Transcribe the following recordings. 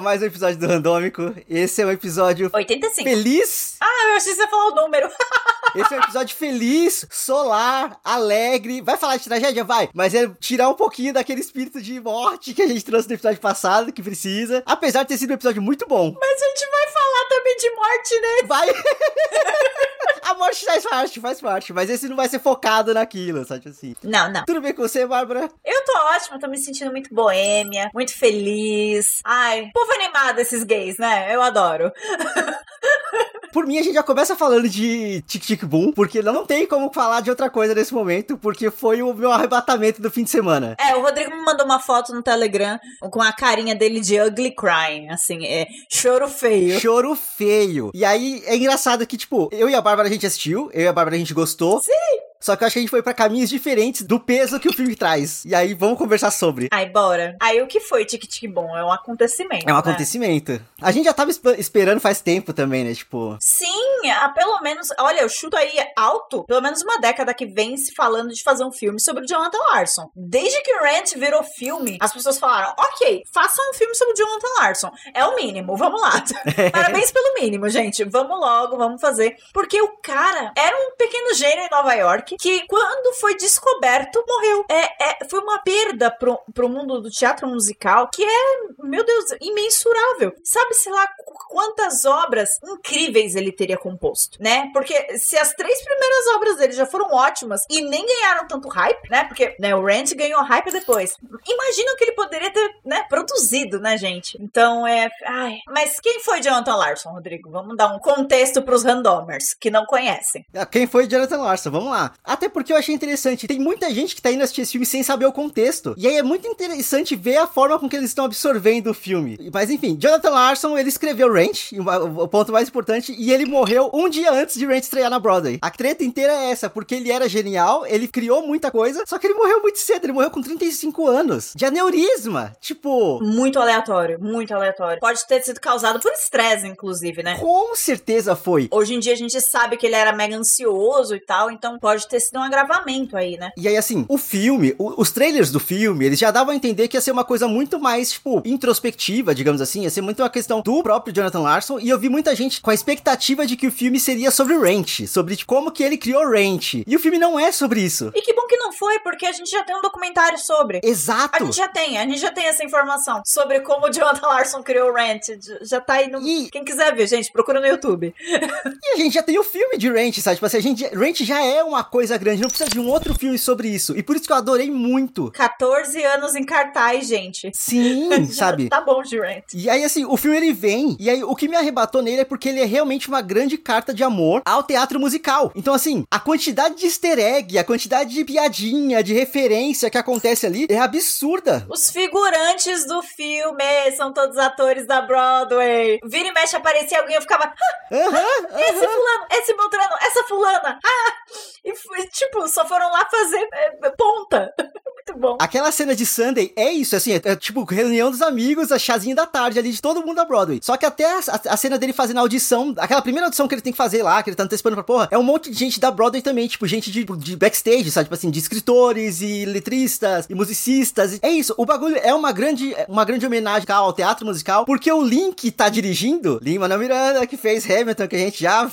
a mais um episódio do Randômico. Esse é um episódio 85. feliz. Ah, eu achei que você ia falar o número. Esse é um episódio feliz, solar, alegre. Vai falar de tragédia? Vai. Mas é tirar um pouquinho daquele espírito de morte que a gente trouxe no episódio passado, que precisa. Apesar de ter sido um episódio muito bom. Mas a gente vai falar também de morte, né? Vai. A morte faz parte, faz parte. Mas esse não vai ser focado naquilo, sabe assim. Não, não. Tudo bem com você, Bárbara? Eu tô ótima, tô me sentindo muito boêmia, muito feliz. Ai, povo animado esses gays, né? Eu adoro. Por mim, a gente já começa falando de Tic Tic Boom, porque não tem como falar de outra coisa nesse momento, porque foi o meu arrebatamento do fim de semana. É, o Rodrigo me mandou uma foto no Telegram com a carinha dele de ugly crying, assim, é choro feio. Choro feio. E aí, é engraçado que, tipo, eu e a Bárbara a gente assistiu, eu e a Bárbara a gente gostou. Sim. Só que eu acho que a gente foi pra caminhos diferentes do peso que o filme traz. E aí, vamos conversar sobre. Ai, bora. Aí o que foi Tic Tic Bom? É um acontecimento. É um né? acontecimento. A gente já tava esp- esperando faz tempo também, né? Tipo. Sim, há pelo menos, olha, eu chuto aí alto, pelo menos uma década que vem se falando de fazer um filme sobre o Jonathan Larson. Desde que Rant virou filme, as pessoas falaram, ok, façam um filme sobre o Jonathan Larson. É o mínimo, vamos lá. Parabéns pelo mínimo, gente. Vamos logo, vamos fazer. Porque o cara era um pequeno gênio em Nova York que, quando foi descoberto, morreu. É, é, foi uma perda pro, pro mundo do teatro musical que é, meu Deus, imensurável. Sabe-se lá qu- quantas obras incríveis ele teria composto, né? Porque se as três primeiras obras dele já foram ótimas e nem ganharam tanto hype, né? Porque né, o Rant ganhou hype depois. Imagina o que ele poderia ter, né, produzido, né, gente? Então é. Ai. Mas quem foi Jonathan Larson, Rodrigo? Vamos dar um contexto pros randomers que não conhecem. ah, Quem foi Jonathan Larson? Vamos lá. Até porque eu achei interessante. Tem muita gente que tá indo assistir esse filme sem saber o contexto. E aí é muito interessante ver a forma com que eles estão absorvendo o filme. Mas enfim, Jonathan Larson, ele escreveu Ranch, o o ponto mais importante, e ele morreu um dia antes de Ranch estrear na Broadway. A treta inteira é essa, porque ele era genial, ele criou muita coisa, só que ele morreu muito cedo, ele morreu com 35 anos. De aneurisma. Tipo, Muito aleatório, muito aleatório. Pode ter sido causado por estresse, inclusive, né? com certeza foi. Hoje em dia a gente sabe que ele era mega ansioso e tal, então pode ter sido um agravamento aí, né? E aí, assim, o filme, o- os trailers do filme, eles já davam a entender que ia ser uma coisa muito mais, tipo, introspectiva, digamos assim. Ia ser muito uma questão do próprio Jonathan Larson. E eu vi muita gente com a expectativa de que o filme seria sobre o Ranch, sobre tipo, como que ele criou o Ranch. E o filme não é sobre isso. E que bom que não foi, porque a gente já tem um documentário sobre. A Exato. gente já tem, a gente já tem essa informação sobre como o Jonathan Larson criou o Rant. Já tá aí no. E- Quem quiser ver, gente, procura no YouTube. E a gente já tem o filme de Ranch, sabe? Tipo assim, a gente, Ranch já é uma coisa grande, não precisa de um outro filme sobre isso. E por isso que eu adorei muito. 14 anos em cartaz, gente. Sim, sabe? Tá bom de Rant. E aí, assim, o filme ele vem, e aí o que me arrebatou nele é porque ele é realmente uma grande carta de amor ao teatro musical. Então, assim, a quantidade de easter egg, a quantidade de piadinha, de referência que acontece ali é absurda. Os figurantes do filme são todos atores da Broadway. Vira e mexe aparecia alguém, eu ficava. "Ah, Aham, Esse fulano, esse Beltrano, essa fulana. Ah! E tipo, só foram lá fazer é, ponta. Muito bom. Aquela cena de Sunday é isso, assim, é, é tipo reunião dos amigos, a chazinha da tarde ali de todo mundo da Broadway. Só que até a, a- cena dele fazendo a audição, aquela primeira audição que ele tem que fazer lá, que ele tá antecipando pra porra, é um monte de gente da Broadway também, tipo, gente de, de backstage, sabe? Tipo assim, de escritores e letristas e musicistas. É isso, o bagulho é uma grande, uma grande homenagem ao teatro musical, porque o Link tá dirigindo, Lin-Manuel Miranda, que fez Hamilton, que a gente já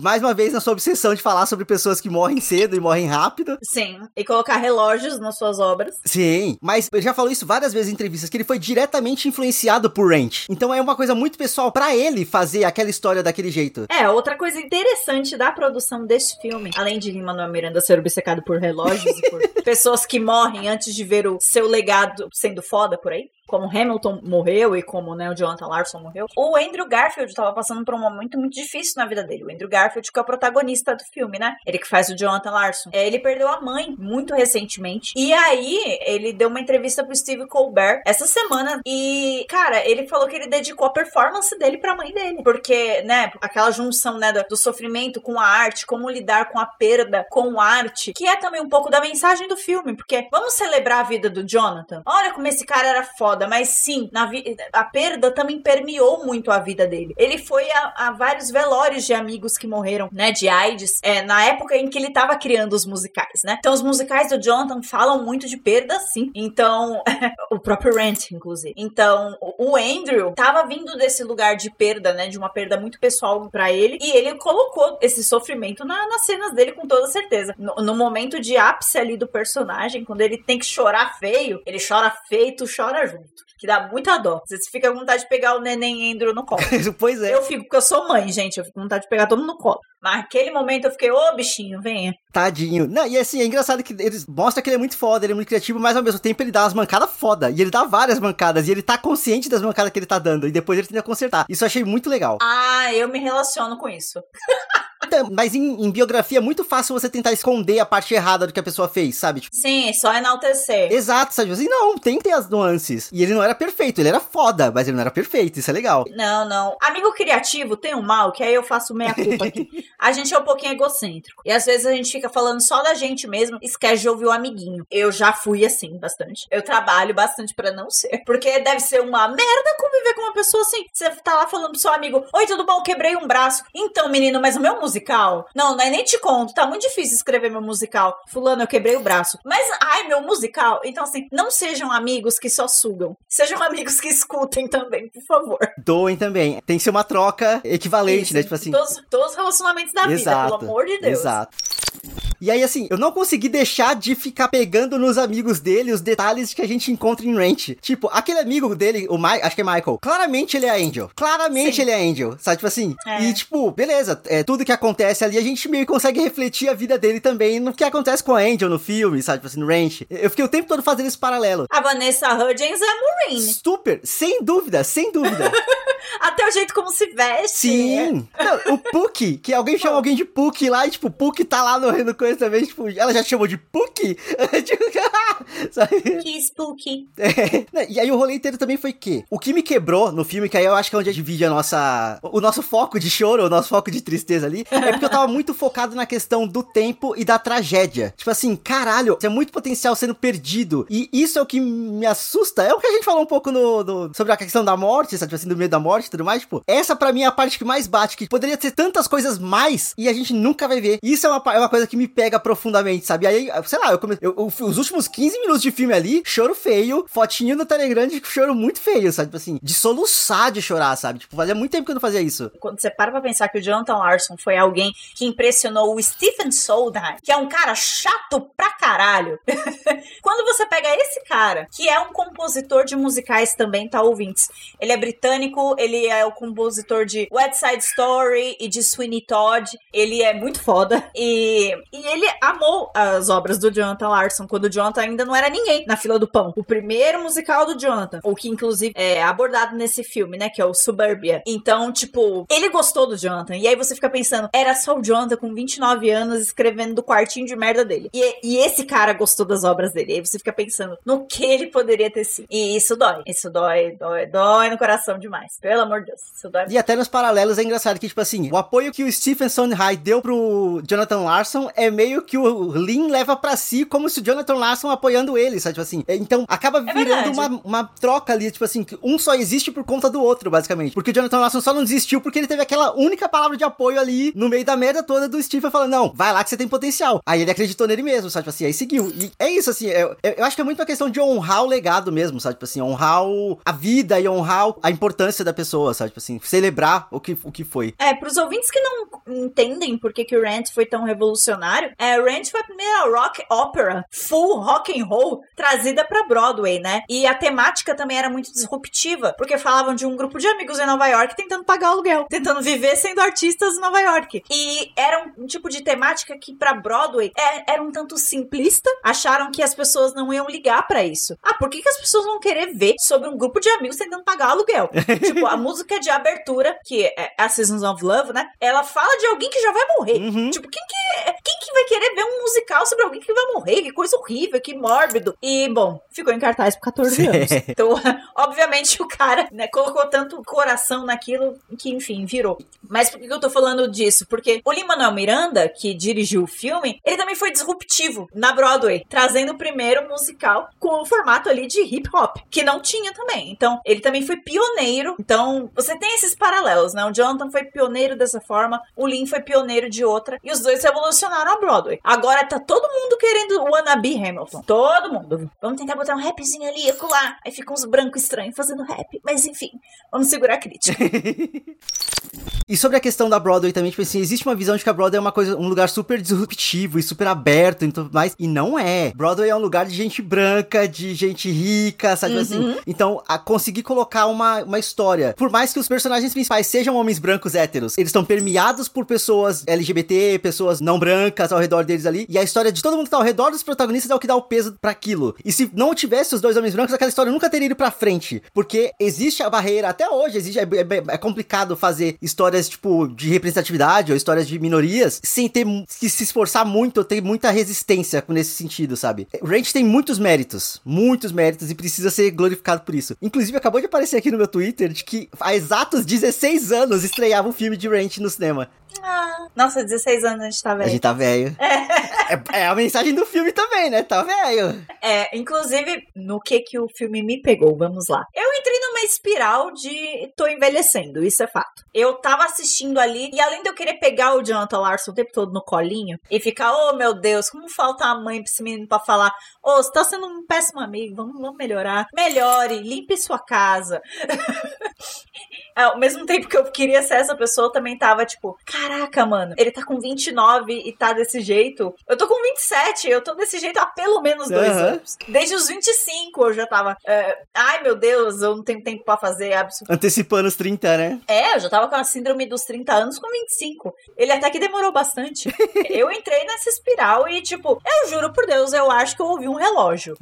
mais uma vez na sua obsessão de falar sobre pessoas que morrem cedo e morrem rápido. Sim. E colocar relógios nas suas obras. Sim, mas ele já falou isso várias vezes em entrevistas, que ele foi diretamente influenciado por Ranch. Então é uma coisa muito pessoal pra ele fazer aquela história daquele jeito. É, outra coisa interessante da produção desse filme, além de Lin-Manuel Miranda ser obcecado por relógios e por pessoas que morrem antes de ver o seu legado sendo foda por aí, como Hamilton morreu e como né, o Jonathan Larson morreu, o Andrew Garfield tava passando por um momento muito difícil na vida dele. O Andrew Garfield, que é o protagonista do filme, né? Ele que faz o Jonathan Larson. É, ele perdeu a mãe muito recentemente. E aí, ele deu uma entrevista pro Steve Colbert essa semana. E, cara, ele falou que ele dedicou a performance dele pra mãe dele. Porque, né, aquela junção, né, do sofrimento com a arte, como lidar com a perda com arte, que é também um pouco da mensagem do filme. Porque vamos celebrar a vida do Jonathan. Olha como esse cara era foda, mas sim, na a perda também permeou muito a vida dele. Ele foi a, a vários velórios de amigos que morreram, né, de AIDS, é, na época em que ele tava criando os musicais, né? Então, os musicais do Jonathan falam muito de perda, sim. Então, o próprio Rent, inclusive. Então, o Andrew tava vindo desse lugar de perda, né, de uma perda muito pessoal para ele, e ele colocou esse sofrimento na, nas cenas dele com toda certeza. No, no momento de ápice ali do personagem, quando ele tem que chorar feio, ele chora feito, chora junto que dá muita dó. Você fica com vontade de pegar o neném Andrew no colo. pois é. Eu fico, porque eu sou mãe, gente. Eu fico com vontade de pegar todo mundo no colo. Mas naquele momento eu fiquei, ô bichinho, venha. Tadinho. Não, e assim, é engraçado que eles mostram que ele é muito foda, ele é muito criativo, mas ao mesmo tempo ele dá umas mancadas foda. E ele dá várias mancadas. E ele tá consciente das mancadas que ele tá dando. E depois ele tenta consertar. Isso eu achei muito legal. Ah, eu me relaciono com isso. Mas em, em, biografia é muito fácil você tentar esconder a parte errada do que a pessoa fez, sabe? Tipo, Sim, só enaltecer. Exato, sabe? Assim, não, tem que ter as nuances. E ele não era perfeito, ele era foda, mas ele não era perfeito, isso é legal. Não, não. Amigo criativo tem um mal, que aí eu faço meia culpa aqui. a gente é um pouquinho egocêntrico. E às vezes a gente fica falando só da gente mesmo, esquece de ouvir o amiguinho. Eu já fui assim, bastante. Eu trabalho bastante para não ser. Porque deve ser uma merda conviver com uma pessoa assim. Você tá lá falando pro seu amigo: Oi, tudo bom? Quebrei um braço. Então, menino, mas o meu musical? Não, não é nem te conto. Tá muito difícil escrever meu musical. Fulano, eu quebrei o braço. Mas, ai, meu musical. Então, assim, não sejam amigos que só sugam. Sejam amigos que escutem também, por favor. Doem também. Tem que ser uma troca equivalente, Isso, né? Tipo assim. Todos, todos os relacionamentos da Exato, vida, pelo amor de Deus. Exato. E aí, assim, eu não consegui deixar de ficar pegando nos amigos dele os detalhes que a gente encontra em Ranch. Tipo, aquele amigo dele, o Mike, acho que é Michael, claramente ele é Angel. Claramente Sim. ele é Angel, sabe? Tipo assim. É. E, tipo, beleza, é, tudo que acontece ali, a gente meio que consegue refletir a vida dele também no que acontece com a Angel no filme, sabe? Tipo assim, no Ranch. Eu fiquei o tempo todo fazendo esse paralelo. A Vanessa Hudgens é Maureen. Super, sem dúvida, sem dúvida. Até o jeito como se veste. Sim. Não, o Puck, que alguém chama alguém de Puck lá, e tipo, Puck tá lá no, no coisa também, tipo, ela já chamou de Puck? Tipo, sabe? Que spooky. É. E aí o rolê inteiro também foi que o que me quebrou no filme, que aí eu acho que é onde a gente divide a nossa. O nosso foco de choro, o nosso foco de tristeza ali, é porque eu tava muito focado na questão do tempo e da tragédia. Tipo assim, caralho, tem muito potencial sendo perdido. E isso é o que me assusta. É o que a gente falou um pouco no, no sobre a questão da morte, sabe? Tipo assim, do medo da morte e tudo mais. Tipo, essa para mim é a parte que mais bate, que poderia ter tantas coisas mais e a gente nunca vai ver. Isso é uma, é uma coisa que me pega profundamente, sabe? Aí, sei lá, eu, come... eu, eu os últimos 15 minutos de filme ali, choro feio, fotinho no Telegram de choro muito feio, sabe? Tipo assim, de soluçar de chorar, sabe? Tipo, fazia muito tempo que eu não fazia isso. Quando você para pra pensar que o Jonathan Larson foi alguém que impressionou o Stephen Sondheim, que é um cara chato pra caralho. Quando você pega esse cara, que é um compositor de musicais também, tá ouvintes? Ele é britânico, ele é o compositor de West Side Story e de Sweeney Todd. Ele é muito foda. E, e ele amou as obras do Jonathan Larson, quando o Jonathan ainda não era ninguém na fila do pão. O primeiro musical do Jonathan, o que inclusive é abordado nesse filme, né? Que é o Suburbia. Então, tipo, ele gostou do Jonathan. E aí você fica pensando, era só o Jonathan com 29 anos escrevendo do quartinho de merda dele. E, e esse cara gostou das obras dele. E aí você fica pensando no que ele poderia ter sido. E isso dói. Isso dói, dói, dói no coração demais. Pelo amor de Deus. Dói. E até nos paralelos é engraçado que, tipo assim, o apoio que o Stephen Sondheim deu pro Jonathan Larson é meio que o Lin leva para si como se o Jonathan Larson apoiando ele, sabe? Tipo assim. Então acaba é virando uma, uma troca ali, tipo assim, que um só existe por conta do outro, basicamente. Porque o Jonathan Larson só não desistiu porque ele teve aquela única palavra de apoio ali no meio da merda toda do Stephen falando: não, vai lá que você tem potencial. Aí ele acreditou nele mesmo, sabe? Tipo assim, aí seguiu. E é isso, assim, eu, eu acho que é muito uma questão de honrar o legado mesmo, sabe? Tipo assim, honrar o, a vida e honrar a importância da pessoa, sabe? Tipo assim, celebrar o que, o que foi. É, pros ouvintes que não entendem por que, que o Rent foi tão revolucionário, é, Rent foi a primeira rock opera, full rock and roll, trazida pra Broadway, né? E a temática também era muito disruptiva, porque falavam de um grupo de amigos em Nova York tentando pagar aluguel, tentando viver sendo artistas em Nova York. E era um, tipo de temática que pra Broadway é, era um tanto simplista, acharam que as pessoas não iam ligar pra isso. Ah, por que, que as pessoas vão querer ver sobre um grupo de amigos tentando pagar aluguel? tipo, a música de abertura, que é a Seasons of Love, né? Ela fala de alguém que já vai morrer. Uhum. Tipo, quem que, que vai querer ver um musical sobre alguém que vai morrer? Que coisa horrível, que mórbido. E, bom, ficou em cartaz por 14 anos. Então, obviamente, o cara né, colocou tanto coração naquilo que, enfim, virou. Mas por que eu tô falando disso? Porque o Lin-Manuel Miranda, que dirigiu o filme, ele também foi disruptivo na Broadway, trazendo o primeiro musical com o formato ali de hip hop, que não tinha também. Então, ele também foi pioneiro. Então, você tem esses paralelos, né? O Jonathan foi pioneiro dessa forma, o Lin foi pioneiro de outra, e os dois revolucionaram a Broadway. Agora tá todo mundo querendo o Wannabe Hamilton. Todo mundo. Vamos tentar botar um rapzinho ali acolá. Aí ficam uns brancos estranhos fazendo rap. Mas enfim, vamos segurar a crítica. E sobre a questão da Broadway também, tipo assim, existe uma visão de que a Broadway é uma coisa, um lugar super disruptivo e super aberto e tudo mais, e não é. Broadway é um lugar de gente branca, de gente rica, sabe Uhum. assim? Então, a conseguir colocar uma, uma história, por mais que os personagens principais sejam homens brancos héteros, eles estão permeados por pessoas LGBT, pessoas não brancas ao redor deles ali, e a história de todo mundo que tá ao redor dos protagonistas é o que dá o peso pra aquilo. E se não tivesse os dois homens brancos, aquela história nunca teria ido pra frente, porque existe a barreira, até hoje, existe, é, é- é complicado fazer histórias, tipo, de representatividade ou histórias de minorias sem ter que se esforçar muito ou ter muita resistência nesse sentido, sabe? Ranch tem muitos méritos, muitos méritos e precisa ser glorificado por isso. Inclusive, acabou de aparecer aqui no meu Twitter de que há exatos 16 anos estreava o filme de Ranch no cinema. Ah, nossa, 16 anos a gente tá A velho. gente tá velho. É, é a mensagem do filme também, né? Tá velho. É, inclusive, no que que o filme me pegou, vamos lá. Eu entrei numa espiral de tô envelhecendo, isso é fato. Eu tava assistindo ali, e além de eu querer pegar o Jonathan Larson o tempo todo no colinho, e ficar, oh meu Deus, como falta a mãe pra esse menino pra falar, ô, você tá sendo um péssimo amigo, vamos, vamos melhorar. Melhore, limpe sua casa. Ao mesmo tempo que eu queria ser essa pessoa, eu também tava tipo, caraca, mano, ele tá com 29 e tá desse jeito. Eu tô com 27, eu tô desse jeito há pelo menos dois Aham. anos. Desde os 25 eu já tava, é, ai meu Deus, eu não tenho tempo pra fazer absolutamente. Antecipando os 30, né? É, eu já tava com a síndrome dos 30 anos com 25. Ele até que demorou bastante. eu entrei nessa espiral e, tipo, eu juro por Deus, eu acho que eu ouvi um relógio.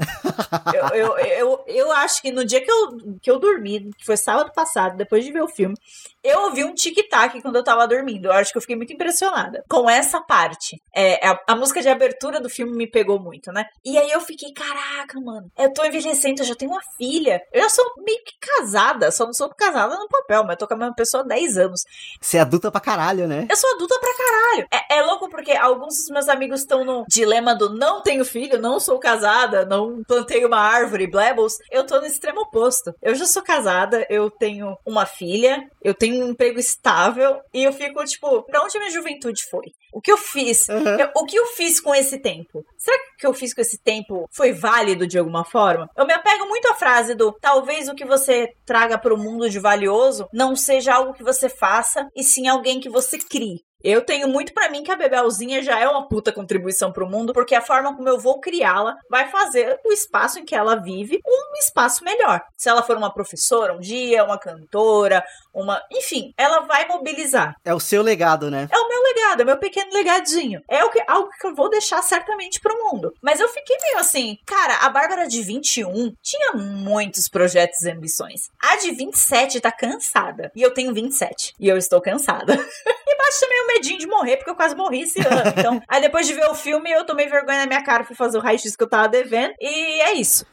eu, eu, eu, eu acho que no dia que eu, que eu dormi, que foi sábado passado, depois de ver o filme, eu ouvi um tic-tac quando eu tava dormindo. Eu acho que eu fiquei muito impressionada com essa parte. É, a, a música de abertura do filme me pegou muito, né? E aí eu fiquei, caraca, mano, eu tô envelhecendo, eu já tenho uma filha. Eu já sou meio que casada, só não sou casada no papel, mas eu tô com a mesma pessoa há 10 anos. Você é adulta pra caralho, né? Eu sou adulta pra caralho. É, é louco porque alguns dos meus amigos estão no dilema do não tenho filho, não sou casada, não plantei uma árvore, blebbles. Eu tô no extremo oposto. Eu já sou casada, eu tenho uma filha, eu tenho um emprego estável e eu fico tipo, pra onde minha juventude foi? O que eu fiz? Uhum. Eu- o que eu fiz com esse tempo? Será que o que eu fiz com esse tempo foi válido de alguma forma? Eu me apego muito à frase do talvez o que você traga para o mundo de valioso não seja algo que você faça, e sim alguém que você crie. Eu tenho muito pra mim que a Bebelzinha já é uma puta contribuição pro mundo, porque a forma como eu vou criá-la vai fazer o espaço em que ela vive um espaço melhor. Se ela for uma professora um dia, uma cantora, uma. Enfim, ela vai mobilizar. É o seu legado, né? É o meu legado, é meu pequeno legadinho. É o que, algo que eu vou deixar certamente pro mundo. Mas eu fiquei meio assim, cara, a Bárbara de 21 tinha muitos projetos e ambições. A de 27 tá cansada. E eu tenho 27. E eu estou cansada. bate também o medinho de morrer, porque eu quase morri esse ano. Então, aí depois de ver o filme, eu tomei vergonha na minha cara, fui fazer o raio-x que eu tava devendo. E é isso.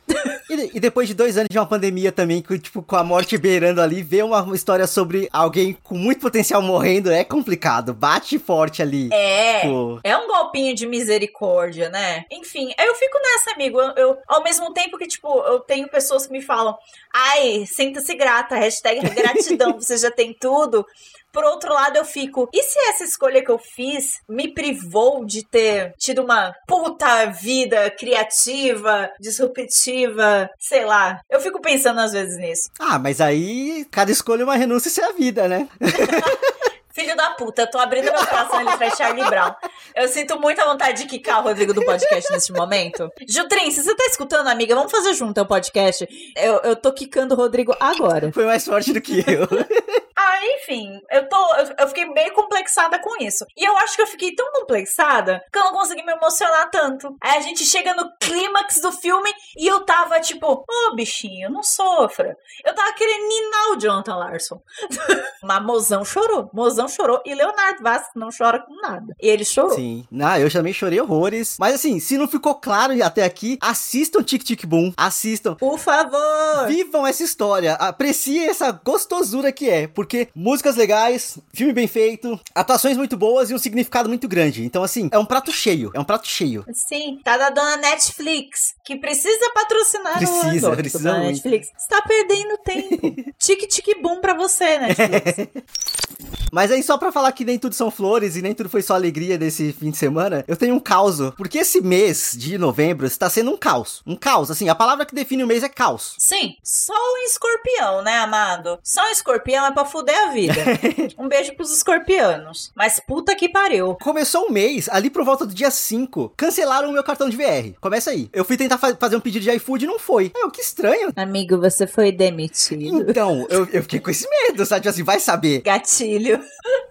E, e depois de dois anos de uma pandemia também, com, tipo, com a morte beirando ali, ver uma, história sobre alguém com muito potencial morrendo é complicado. Bate forte ali. É. Pô. É um golpinho de misericórdia, né? Enfim, eu fico nessa, amigo. Eu, eu- ao mesmo tempo que, tipo, eu tenho pessoas que me falam, ai, sinta-se grata, hashtag gratidão, você já tem tudo. Por outro lado, eu fico, e se essa escolha que eu fiz me privou de ter tido uma puta vida criativa, disruptiva, sei lá. Eu fico pensando às vezes nisso. Ah, mas aí cada escolha é uma renúncia, isso é a vida, né? Filho da puta, eu tô abrindo meu coração ali pra Charlie Brown. Eu sinto muita vontade de quicar o Rodrigo do podcast nesse momento. Jutrin, se você tá escutando, amiga, vamos fazer junto o podcast. Eu, eu tô quicando o Rodrigo agora. Foi mais forte do que eu. Ah, enfim, eu tô. Eu, eu fiquei meio complexada com isso. E eu acho que eu fiquei tão complexada que eu não consegui me emocionar tanto. Aí a gente chega no clímax do filme e eu tava tipo, ô oh, bichinho, não sofra. Eu tava querendo ninar o Jonathan Larson. Mas Mozão chorou. Mozão chorou. E Leonardo Vasco não chora com nada. E ele chorou. Sim. Não, eu também chorei horrores. Mas assim, se não ficou claro até aqui, assistam Tic Tic Boom. Assistam. Por favor. Vivam essa história. Apreciem essa gostosura que é. Porque músicas legais, filme bem feito, atuações muito boas e um significado muito grande. Então, assim, é um prato cheio. É um prato cheio. Sim. Tá da dona Netflix, que precisa patrocinar Precisa, o precisa dona muito. Netflix. Você tá perdendo tempo. tic boom pra você, Netflix. Mas aí, só pra falar que nem tudo são flores e nem tudo foi só alegria desse fim de semana, eu tenho um caos. Porque esse mês de novembro está sendo um caos. Um caos, assim, a palavra que define o mês é caos. Sim, só um escorpião, né, amado? Só um escorpião é pra fuder a vida. um beijo pros escorpianos. Mas puta que pariu. Começou o mês, ali por volta do dia 5, cancelaram o meu cartão de VR. Começa aí. Eu fui tentar fa- fazer um pedido de iFood e não foi. Eu, que estranho. Amigo, você foi demitido. Então, eu, eu fiquei com esse medo, sabe? Tipo assim, vai saber. Gatilho.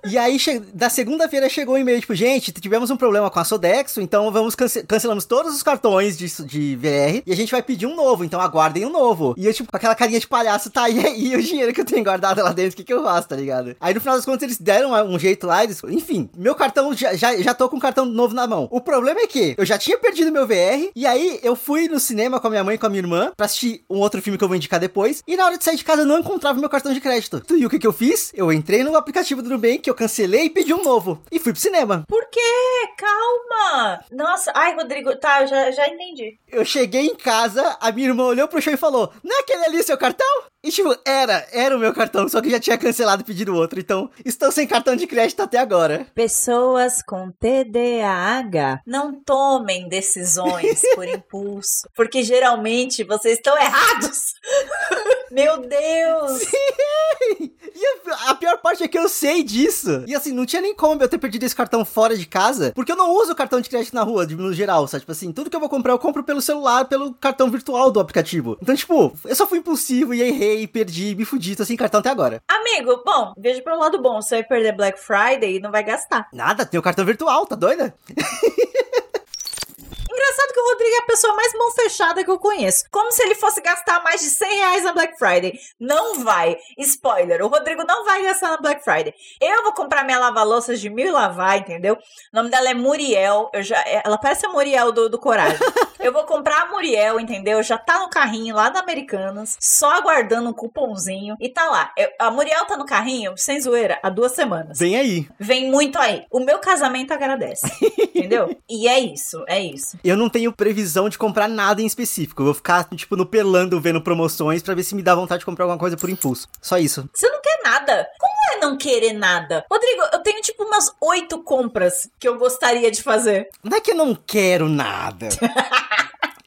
E aí, da segunda-feira chegou um e-mail, tipo, gente, tivemos um problema com a Sodexo, então vamos cance cancelamos todos os cartões de, de VR e a gente vai pedir um novo, então aguardem um novo. E eu, tipo, com aquela carinha de palhaço, tá, e aí o dinheiro que eu tenho guardado lá dentro, o que, que eu faço, tá ligado? Aí no final das contas eles deram um jeito lá, eles, enfim, meu cartão, já, já, já tô com o cartão novo na mão. O problema é que eu já tinha perdido meu VR, e aí eu fui no cinema com a minha mãe e com a minha irmã pra assistir um outro filme que eu vou indicar depois, e na hora de sair de casa eu não encontrava meu cartão de crédito. E o que que eu fiz? Eu entrei no aplicativo do Nubank, eu cancelei e pedi um novo. E fui pro cinema. Por quê? Calma. Nossa, ai, Rodrigo, tá, já, já entendi. Eu cheguei em casa, a minha irmã olhou pro chão e falou: Não é aquele ali seu cartão? E tipo, era, era o meu cartão, só que já tinha cancelado e pedido outro. Então, estou sem cartão de crédito até agora. Pessoas com TDAH não tomem decisões por impulso, porque geralmente vocês estão errados. Meu Deus! E a, a pior parte é que eu sei disso. E assim, não tinha nem como eu ter perdido esse cartão fora de casa, porque eu não uso cartão de crédito na rua, de- no geral, sabe? Tipo assim, tudo que eu vou comprar eu compro pelo celular, pelo cartão virtual do aplicativo. Então, tipo, eu só fui impulsivo e errei, perdi, me fudi, tô sem cartão até agora. Amigo, bom, veja pelo lado bom, você vai perder Black Friday e não vai gastar. Nada, tem o cartão virtual, tá doida? Engraçado que o Rodrigo é a pessoa mais mão fechada que eu conheço. Como se ele fosse gastar mais de 100 reais na Black Friday. Não vai. Spoiler, o Rodrigo não vai gastar na Black Friday. Eu vou comprar minha lava-louças de mil e lavar, entendeu? O nome dela é Muriel. Eu já, ela parece a Muriel do, do Coragem. Eu vou comprar a Muriel, entendeu? Já tá no carrinho lá da Americanas, só aguardando um cupomzinho. E tá lá. Eu- a Muriel tá no carrinho, sem zoeira, há duas semanas. Vem aí. Vem muito aí. O meu casamento agradece. entendeu? E é isso, é isso. Eu não tenho previsão de comprar nada em específico. Eu vou ficar, tipo, no pelando, vendo promoções pra ver se me dá vontade de comprar alguma coisa por impulso. Só isso. Você não quer nada. Como é não querer nada? Rodrigo, eu tenho tipo umas oito compras que eu gostaria de fazer. Não é que eu não quero nada.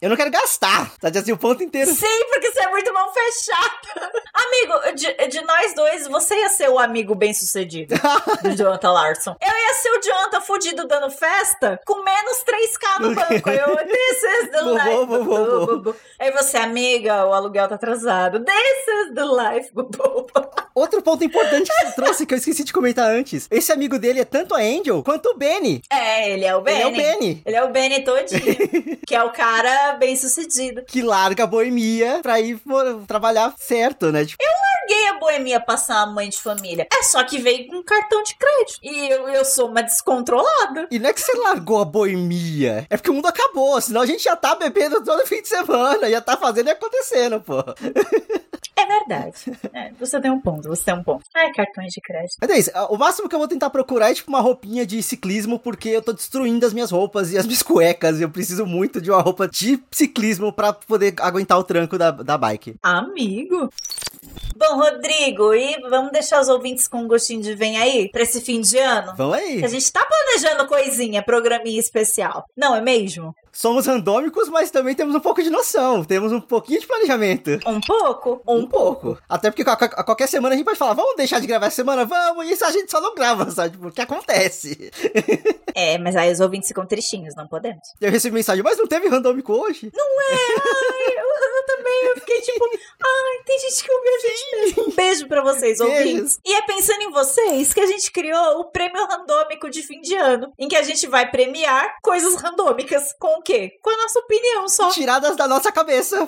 Eu não quero gastar. Sabe assim, o ponto inteiro. Sim, porque você é muito mal fechado. Amigo, de, de nós dois, você ia ser o amigo bem sucedido do Jonathan Larson. Eu ia ser o Jonathan fudido dando festa com menos 3k no banco. Eu, this is the Bobo, life. bobo, bobo, bobo. bobo. Aí você, amiga, o aluguel tá atrasado. This is the life. bobo. Outro ponto importante que você trouxe que eu esqueci de comentar antes. Esse amigo dele é tanto a Angel quanto o Benny. É, ele é o Benny. Ele é o Benny. Ele é o Benny todinho. que é o cara bem sucedido. Que larga a boemia pra ir trabalhar certo, né? Tipo, Larguei a boemia passar a mãe de família. É só que veio com cartão de crédito. E eu, eu sou uma descontrolada. e não é que você largou a boemia. É porque o mundo acabou. Senão a gente já tá bebendo todo fim de semana. Já tá fazendo e acontecendo, pô. É verdade. É, você tem um ponto, você tem um ponto. Ai, cartões de crédito. É isso. O máximo que eu vou tentar procurar é tipo uma roupinha de ciclismo, porque eu tô destruindo as minhas roupas e as minhas cuecas. E eu preciso muito de uma roupa de ciclismo pra poder aguentar o tranco da, da bike. Amigo. Bom, Rodrigo, e vamos deixar os ouvintes com um gostinho de vem aí pra esse fim de ano? Vamos aí. Que a gente tá planejando coisinha, programinha especial. Não é mesmo? Somos randômicos, mas também temos um pouco de noção. Temos um pouquinho de planejamento. Um pouco? Um pouco. Até porque a, a- a qualquer semana a gente pode falar, vamos deixar de gravar essa semana? Vamos, e isso a gente só não grava, sabe? Porque acontece. É, mas aí os ouvintes ficam tristinhos, não podemos. Eu recebi mensagem, mas não teve randômico hoje? Eu, eu também, eu fiquei tipo, ai, tem gente que ouviu a gente mesmo. Um beijo pra vocês, Beijos. ouvintes. E é pensando em vocês que a gente criou o prêmio randômico de fim de ano, em que a gente vai premiar coisas randômicas com o quê? Com a nossa opinião só. Tiradas da nossa cabeça.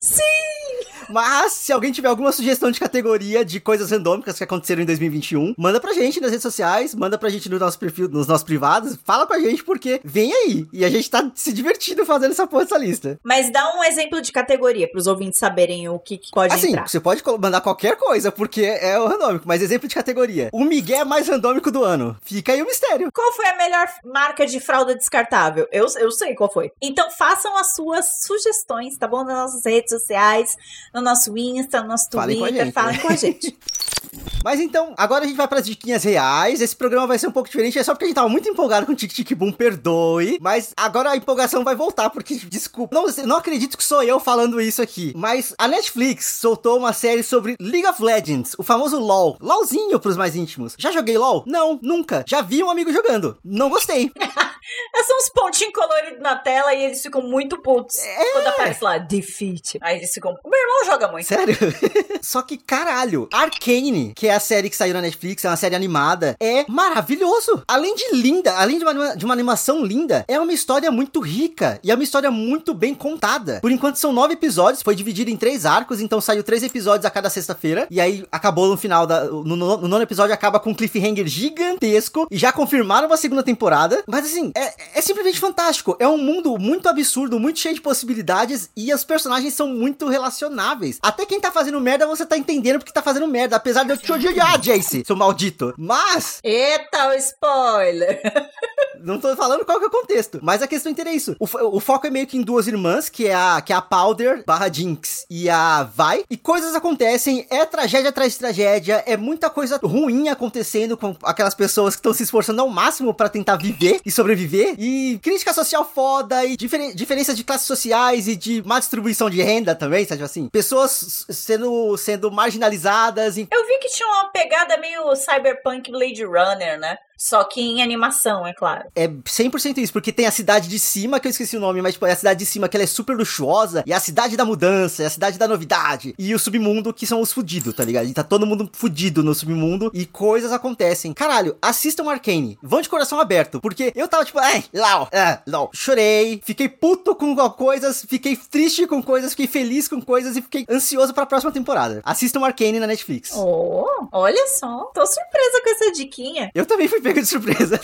Sim! Mas, se alguém tiver alguma sugestão de categoria de coisas randômicas que aconteceram em 2021, manda pra gente nas redes sociais, manda pra gente no nosso perfil, nos nossos privados, fala pra gente porque vem aí. E a gente tá se divertindo fazendo essa porra dessa lista. Mas dá um exemplo de categoria pros ouvintes saberem o que, que pode Assim, entrar. você pode mandar qualquer coisa, porque é o randômico, mas exemplo de categoria. O Miguel mais randômico do ano. Fica aí o mistério. Qual foi a melhor marca de fralda descartável? Eu, eu sei qual foi. Então façam as suas sugestões, tá bom? Nas nossas redes sociais, no nosso Insta, no nosso Falem com a Twitter, gente, falem né? com a gente. Mas então, agora a gente vai pras diquinhas reais. Esse programa vai ser um pouco diferente, é só porque a gente tava muito empolgado com o Tic Tic Boom, perdoe. Mas agora a empolgação vai voltar, porque, desculpa, não, não acredito que sou eu falando isso aqui. Mas a Netflix soltou uma série sobre League of Legends, o famoso LoL. LoLzinho pros mais íntimos. Já joguei LoL? Não, nunca. Já vi um amigo jogando. Não gostei. É só uns pontinhos coloridos na tela e eles ficam muito putos. É. Quando aparece lá, defeat. Aí eles ficam. Meu irmão joga muito. Sério? Só que, caralho, Arcane, que é a série que saiu na Netflix, é uma série animada, é maravilhoso. Além de linda, além de uma, de uma animação linda, é uma história muito rica e é uma história muito bem contada. Por enquanto são nove episódios, foi dividido em três arcos, então saiu três episódios a cada sexta-feira. E aí acabou no final da. No, no- no nono episódio acaba com um cliffhanger gigantesco e já confirmaram uma segunda temporada. Mas assim, é, é simplesmente fantástico. É um mundo muito absurdo, muito cheio de possibilidades e os personagens são muito relacionáveis. Até quem tá fazendo merda, você tá entendendo porque tá fazendo merda, apesar de eu te odiar, Jace, seu maldito. Mas, Eita, o spoiler! não tô falando qual que é o contexto, mas a questão inteira é isso. O, fo- o foco é meio que em duas irmãs, que é a, que é a Powder, barra Jinx e a Vai, e coisas acontecem, é tragédia atrás de tragédia, é muita coisa ruim acontecendo com aquelas pessoas que estão se esforçando ao máximo pra tentar viver e sobreviver, e crítica social foda, e diferen diferenças de classes sociais e de má distribuição de renda também, sabe assim? Pessoas sendo, sendo marginalizadas, Eu vi que tinha uma pegada meio cyberpunk Blade Runner, né? Só que em animação, é claro. É 100% isso, porque tem a cidade de cima, que eu esqueci o nome, mas tipo, é a cidade de cima que ela é super luxuosa, e a cidade da mudança, é a cidade da novidade, e o submundo que são os fudidos, tá ligado? E tá todo mundo fudido no submundo, e coisas acontecem. Caralho, assistam Arcane, vão de coração aberto, porque eu tava tipo, ai, LOL, ah, LOL, chorei, fiquei puto com coisas, fiquei triste com coisas, fiquei feliz com coisas, e fiquei ansioso pra próxima temporada. Assistam Arcane na Netflix. Oh, olha só. Tô surpresa com essa diquinha. Eu também fui pego de surpresa.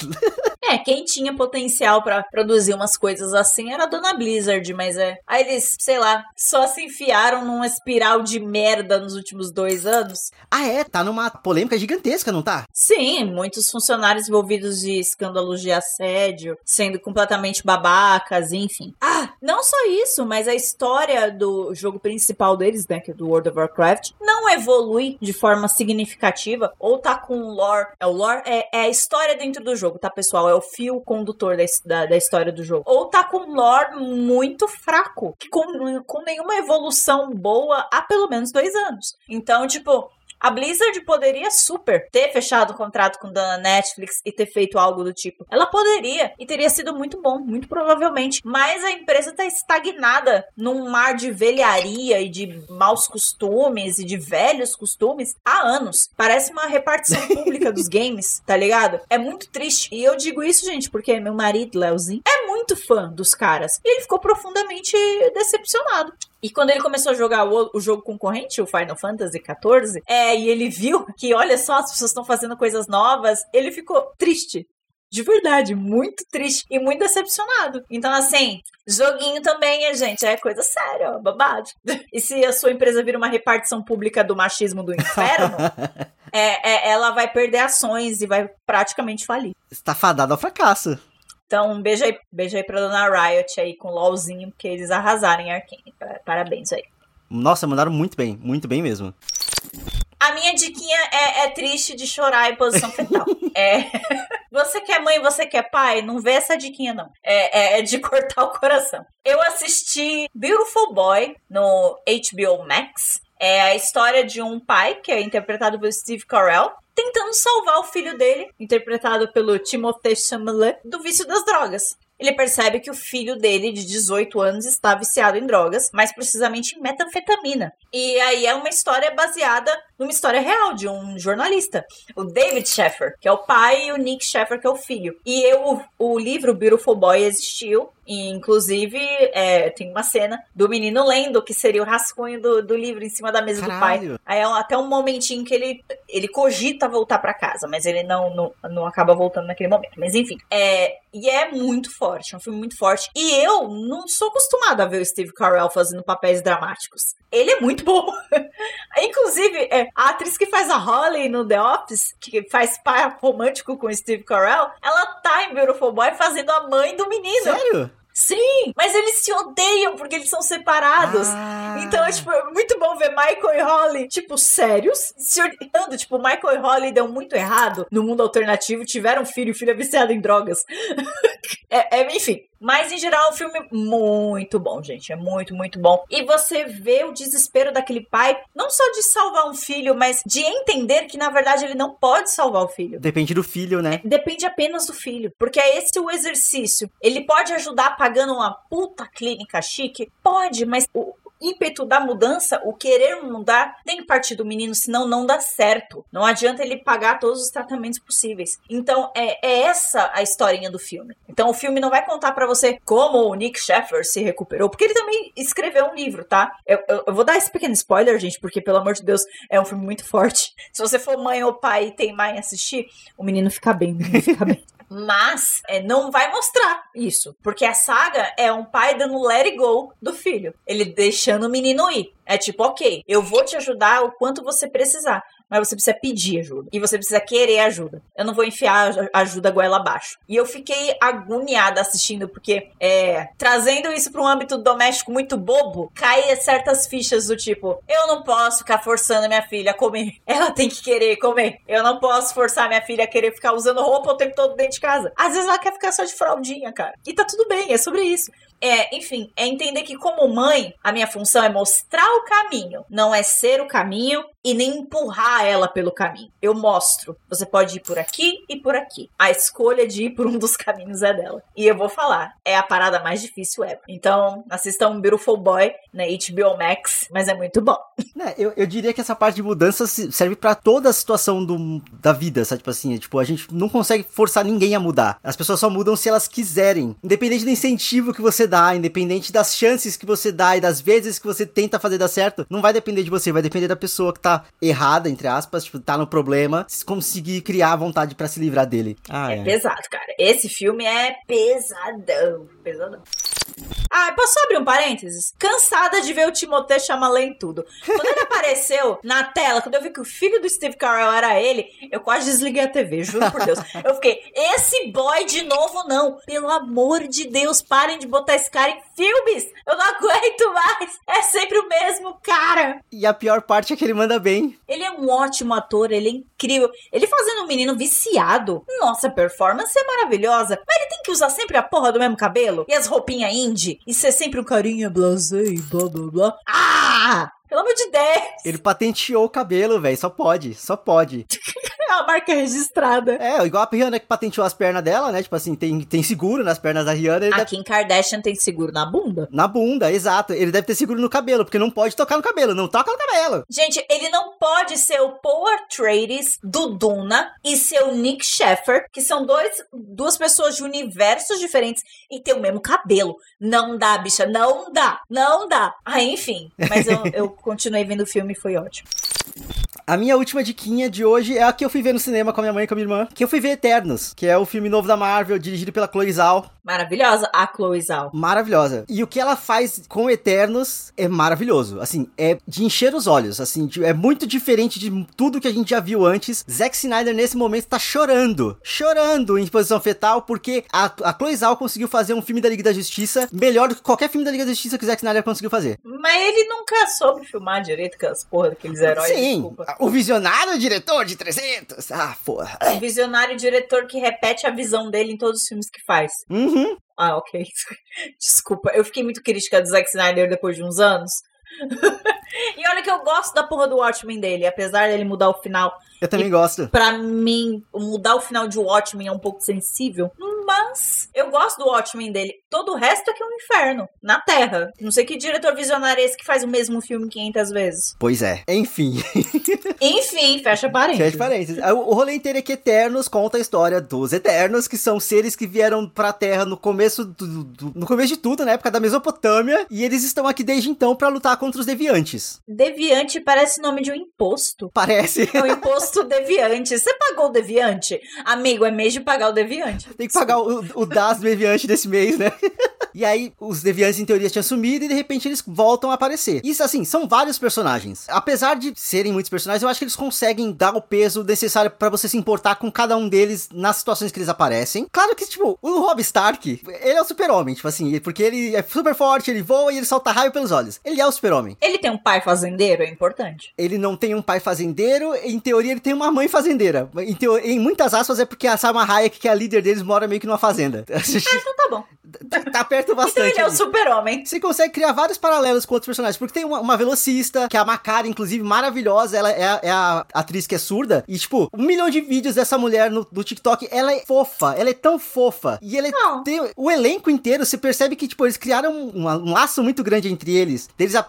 É, quem tinha potencial pra produzir umas coisas assim era a Dona Blizzard, mas é. Aí eles, sei lá, só se enfiaram numa espiral de merda nos últimos dois anos. ah, é, tá numa polêmica gigantesca, não tá? Sim, muitos funcionários envolvidos de escândalos de assédio, sendo completamente babacas, enfim. Ah, não só isso, mas a história do jogo principal deles, né, que é do World of Warcraft, não evolui de forma significativa, ou tá com o lore. É o lore? É, é a história dentro do jogo, tá, pessoal? É o fio condutor da, da, da história do jogo. Ou tá com um lore muito fraco, que com, com nenhuma evolução boa há pelo menos dois anos. Então, tipo, a Blizzard poderia super ter fechado o contrato com a Netflix e ter feito algo do tipo. Ela poderia e teria sido muito bom, muito provavelmente. Mas a empresa tá estagnada num mar de velharia e de maus costumes e de velhos costumes há anos. Parece uma repartição pública dos games, tá ligado? É muito triste. E eu digo isso, gente, porque meu marido, Leozinho, é muito fã dos caras. E ele ficou profundamente decepcionado. E quando ele começou a jogar o, o jogo concorrente, o Final Fantasy XIV, é, e ele viu que, olha só, as pessoas estão fazendo coisas novas, ele ficou triste. De verdade, muito triste e muito decepcionado. Então, assim, joguinho também, é, gente, é coisa séria, ó, babado. E se a sua empresa vira uma repartição pública do machismo do inferno, é, é, ela vai perder ações e vai praticamente falir. Está fadado ao fracasso. Então, um beijo aí, beijo aí pra Dona Riot aí com o LOLzinho, porque eles arrasaram em Arkane. Pa- Parabéns aí. Nossa, mandaram muito bem, muito bem mesmo. A minha diquinha é, é triste de chorar em posição fetal. é. Você que é mãe, você que é pai, não vê essa diquinha, não. É, é, é de cortar o coração. Eu assisti Beautiful Boy no HBO Max. É a história de um pai, que é interpretado pelo Steve Carell, tentando salvar o filho dele, interpretado pelo Timothée Chalamet, do vício das drogas. Ele percebe que o filho dele, de 18 anos, está viciado em drogas, mais precisamente em metanfetamina. E aí é uma história baseada numa história real de um jornalista, o David Sheffer, que é o pai, e o Nick Sheffer, que é o filho. E eu, o livro Beautiful Boy existiu, e, inclusive, é, tem uma cena do menino lendo, que seria o rascunho do, do livro em cima da mesa Caralho. do pai. Aí é até um momentinho que ele, ele cogita voltar pra casa, mas ele não, não, não acaba voltando naquele momento. Mas enfim, é, e é muito forte, é um filme muito forte. E eu não sou acostumada a ver o Steve Carell fazendo papéis dramáticos. Ele é muito bom. Inclusive, é, a atriz que faz a Holly no The Office, que faz pai romântico com o Steve Carell, ela tá em Beautiful Boy fazendo a mãe do menino. Sério? Sim, mas eles se odeiam porque eles são separados. Ah. Então, é, tipo, é muito bom ver Michael e Holly, tipo, sérios, se odiando. Tipo, Michael e Holly deu muito errado no mundo alternativo, tiveram filho, o filho é viciado em drogas. é, é, enfim. Mas, em geral, é um filme muito bom, gente. É muito, muito bom. E você vê o desespero daquele pai, não só de salvar um filho, mas de entender que, na verdade, ele não pode salvar o filho. Depende do filho, né? Depende apenas do filho. Porque é esse o exercício. Ele pode ajudar pagando uma puta clínica chique? Pode, mas o ímpeto da mudança, o querer mudar, tem que partir do menino, senão não dá certo. Não adianta ele pagar todos os tratamentos possíveis. Então, é, é essa a historinha do filme. Então, o filme não vai contar pra você como o Nick Sheffer se recuperou, porque ele também escreveu um livro, tá? Eu, eu- eu vou dar esse pequeno spoiler, gente, porque, pelo amor de Deus, é um filme muito forte. Se você for mãe ou pai e teimar em assistir, o menino fica bem, o menino fica bem. Mas é, não vai mostrar isso. Porque a saga é um pai dando let it go do filho. Ele deixando o menino ir. É tipo, ok, eu vou te ajudar o quanto você precisar. Mas você precisa pedir ajuda. E você precisa querer ajuda. Eu não vou enfiar a ajuda goela abaixo. E eu fiquei agoniada assistindo, porque é, trazendo isso para um âmbito doméstico muito bobo, cai certas fichas do tipo: eu não posso ficar forçando minha filha a comer. Ela tem que querer comer. Eu não posso forçar minha filha a querer ficar usando roupa o tempo todo dentro de casa. Às vezes ela quer ficar só de fraldinha, cara. E tá tudo bem, é sobre isso. É, enfim, é entender que como mãe, a minha função é mostrar o caminho, não é ser o caminho e nem empurrar ela pelo caminho. Eu mostro. Você pode ir por aqui e por aqui. A escolha de ir por um dos caminhos é dela. E eu vou falar, é a parada mais difícil ever. Então, assistam Beautiful Boy na HBO Max, mas é muito bom. Né, eu, eu diria que essa parte de mudança se- serve pra toda a situação do, da vida, sabe? Tipo assim, é, tipo, a gente não consegue forçar ninguém a mudar. As pessoas só mudam se elas quiserem. Independente do incentivo que você dá, independente das chances que você dá e das vezes que você tenta fazer dar certo, não vai depender de você, vai depender da pessoa que tá errada, entre aspas, tipo, tá no problema, se conseguir criar a vontade pra se livrar dele. Ah, É pesado, cara. Esse filme é pesadão. Pesadão. Ah, posso abrir um parênteses? Cansada de ver o Timothée Chalamet em tudo. Quando ele apareceu na tela, quando eu vi que o filho do Steve Carell era ele, eu quase desliguei a TV, juro por Deus. Eu fiquei, esse boy de novo não. Pelo amor de Deus, parem de botar esse cara em filmes. Eu não aguento mais. É sempre o mesmo cara. E a pior parte é que ele manda bem. Ele é um ótimo ator, ele é incrível. Ele fazendo um menino viciado. Nossa, a performance é maravilhosa. Mas ele tem que usar sempre a porra do mesmo cabelo e as roupinhas indie e ser sempre um carinha blasé e blá blá blá. Ah! Pelo amor de Deus! Ele patenteou o cabelo, velho. Só pode, só pode. É a marca registrada. É, igual a Rihanna que patenteou as pernas dela, né? Tipo assim, tem, tem seguro nas pernas da Rihanna. A deve... Kim Kardashian tem seguro na bunda? Na bunda, exato. Ele deve ter seguro no cabelo, porque não pode tocar no cabelo. Não toca no cabelo. Gente, ele não pode ser o Paul Atreides do Duna e ser o Nick Sheffer, que são dois, duas pessoas de universos diferentes e ter o mesmo cabelo. Não dá, bicha, não dá, não dá. Ah, enfim, mas eu, eu continuei vendo o filme e foi ótimo. A minha última diquinha de hoje é a que eu fui ver no cinema com a minha mãe e com a minha irmã. Que eu fui ver Eternos, que é o filme novo da Marvel, dirigido pela Chloe Zhao. Maravilhosa a Chloe Zhao. Maravilhosa. E o que ela faz com Eternos é maravilhoso. Assim, é de encher os olhos. Assim, de- é muito diferente de tudo que a gente já viu antes. Zack Snyder, nesse momento, tá chorando. Chorando em posição fetal, porque a, a Chloe Zhao conseguiu fazer um filme da Liga da Justiça melhor do que qualquer filme da Liga da Justiça que o Zack Snyder conseguiu fazer. Mas ele nunca soube filmar direito com as porra daqueles heróis, Sim, desculpa. O visionário diretor de 300. Ah, porra. O visionário diretor que repete a visão dele em todos os filmes que faz. Uhum. Ah, ok. Desculpa, eu fiquei muito crítica do Zack Snyder depois de uns anos. e olha que eu gosto da porra do Watchmen dele, apesar dele mudar o final. Eu também gosto. Pra mim, mudar o final de Watchmen é um pouco sensível. Mas eu gosto do Watchmen dele. Todo o resto é que é um inferno. Na Terra. Não sei que diretor visionário é esse que faz o mesmo filme 500 vezes. Pois é. Enfim. Enfim, fecha parênteses. Fecha parênteses. O o rolê inteiro é que Eternos conta a história dos Eternos, que são seres que vieram pra Terra no começo do, do- no começo de tudo, na época da Mesopotâmia, e eles estão aqui desde então pra lutar contra os deviantes. Deviante parece nome de um imposto. Parece. É o imposto deviante. Você pagou o deviante? Amigo, é mês de pagar o deviante. Tem que pagar o, o DAS deviante desse mês, né? E aí, os deviantes, em teoria, tinham sumido e de repente eles voltam a aparecer. Isso, assim, são vários personagens. Apesar de serem muitos personagens, eu acho que eles conseguem dar o peso necessário pra você se importar com cada um deles nas situações que eles aparecem. Claro que, tipo, o Rob Stark, ele é o super-homem, tipo assim, porque ele é super forte, ele voa e ele solta raio pelos olhos. Ele é o super-homem. Ele tem um pai fazendeiro, é importante. Ele não tem um pai fazendeiro, em teoria ele tem uma mãe fazendeira. Em, em muitas aspas é porque a Salma Hayek, que é a líder deles, mora meio que numa fazenda. Então tá bom. tá perto Então bastante. ele é o ali. super-homem. Você consegue criar vários paralelos com outros personagens, porque tem uma, uma velocista, que é a Macari, inclusive, maravilhosa, ela é, a- é a atriz que é surda, e tipo, um milhão de vídeos dessa mulher no, no TikTok, ela é fofa, ela é tão fofa, e ela é- tem o elenco inteiro, você percebe que, tipo, eles criaram um, um laço muito grande entre eles, deles a-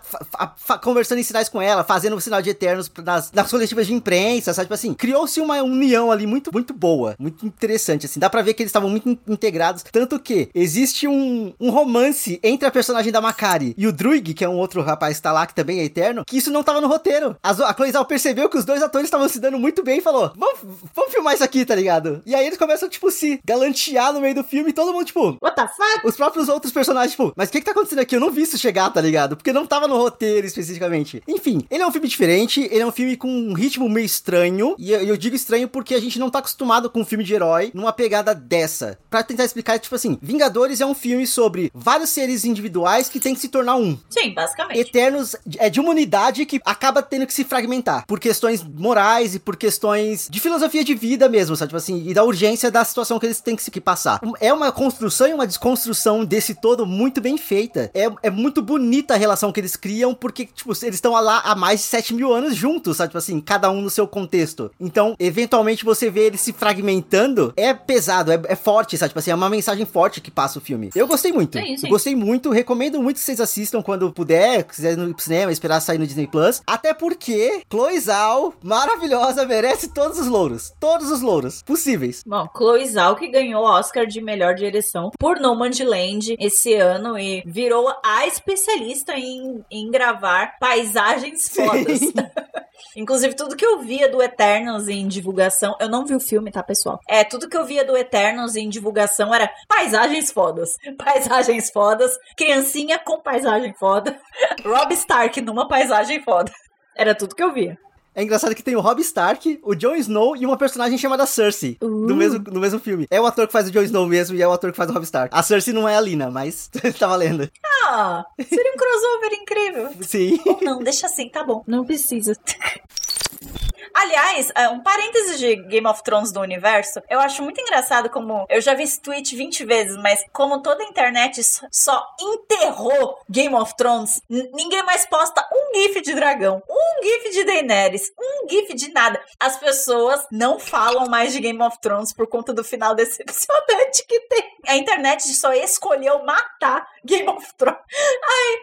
fa- conversando em sinais com ela, fazendo o sinal de Eternos nas, nas coletivas de imprensa, sabe, tipo assim, criou-se uma união ali muito, muito boa, muito interessante, assim, dá pra ver que eles estavam muito in- integrados, tanto que existe um, um romance entre a personagem da Makari e o Druig, que é um outro rapaz que tá lá, que também é eterno, que isso não tava no roteiro. A Zhao percebeu que os dois atores estavam se dando muito bem e falou, vamos, vamos filmar isso aqui, tá ligado? E aí eles começam, tipo, se galantear no meio do filme e todo mundo, tipo, What the fuck? os próprios outros personagens, tipo, mas o que que tá acontecendo aqui? Eu não vi isso chegar, tá ligado? Porque não tava no roteiro especificamente. Enfim, ele é um filme diferente, ele é um filme com um ritmo meio estranho, e eu, eu digo estranho porque a gente não tá acostumado com um filme de herói numa pegada dessa. Pra tentar explicar, tipo assim, Vingadores é um filme sobre vários seres individuais que tem que se tornar um. Sim, basicamente. Eternos é de uma unidade que acaba tendo que se fragmentar por questões morais e por questões de filosofia de vida mesmo, sabe? Tipo assim, e da urgência da situação que eles têm que se que passar. É uma construção e uma desconstrução desse todo muito bem feita. É, é muito bonita a relação que eles criam, porque, tipo, eles estão lá há mais de 7 mil anos juntos, sabe? Tipo assim, cada um no seu contexto. Então, eventualmente você vê eles se fragmentando, é pesado, é, é forte, sabe? Tipo assim, é uma mensagem forte que passa o filme. Eu gostei muito. Sim, sim. Gostei muito, recomendo muito que vocês assistam quando puder, quiser ir no cinema, esperar sair no Disney Plus. Até porque Chloe Zhao, maravilhosa, merece todos os louros. Todos os louros possíveis. Bom, Chloe Zhao que ganhou o Oscar de melhor direção por Nomadland esse ano e virou a especialista em, em gravar paisagens fodas. Inclusive, tudo que eu via do Eternos em divulgação, eu não vi o filme, tá, pessoal? É, tudo que eu via do Eternos em divulgação era paisagens fodas. Paisagens fodas, criancinha com paisagem foda, Rob Stark numa paisagem foda. Era tudo que eu via. É engraçado que tem o Rob Stark, o Jon Snow e uma personagem chamada Cersei Uh. no, mesmo, no mesmo filme. É o ator que faz o Jon Snow mesmo e é o ator que faz o Rob Stark. A Cersei não é a Lina, mas tá valendo. Ah, seria um crossover incrível. Sim. Ou não, deixa assim, tá bom. Não precisa. Aliás, é, um parêntese de Game of Thrones do universo, eu acho muito engraçado como. Eu já vi esse tweet 20 vezes, mas como toda a internet só- enterrou Game of Thrones, ninguém mais posta um GIF de dragão, um GIF de Daenerys, um GIF de nada. As pessoas não falam mais de Game of Thrones por conta do final decepcionante que tem. A internet só escolheu matar Game of Thrones. Ai,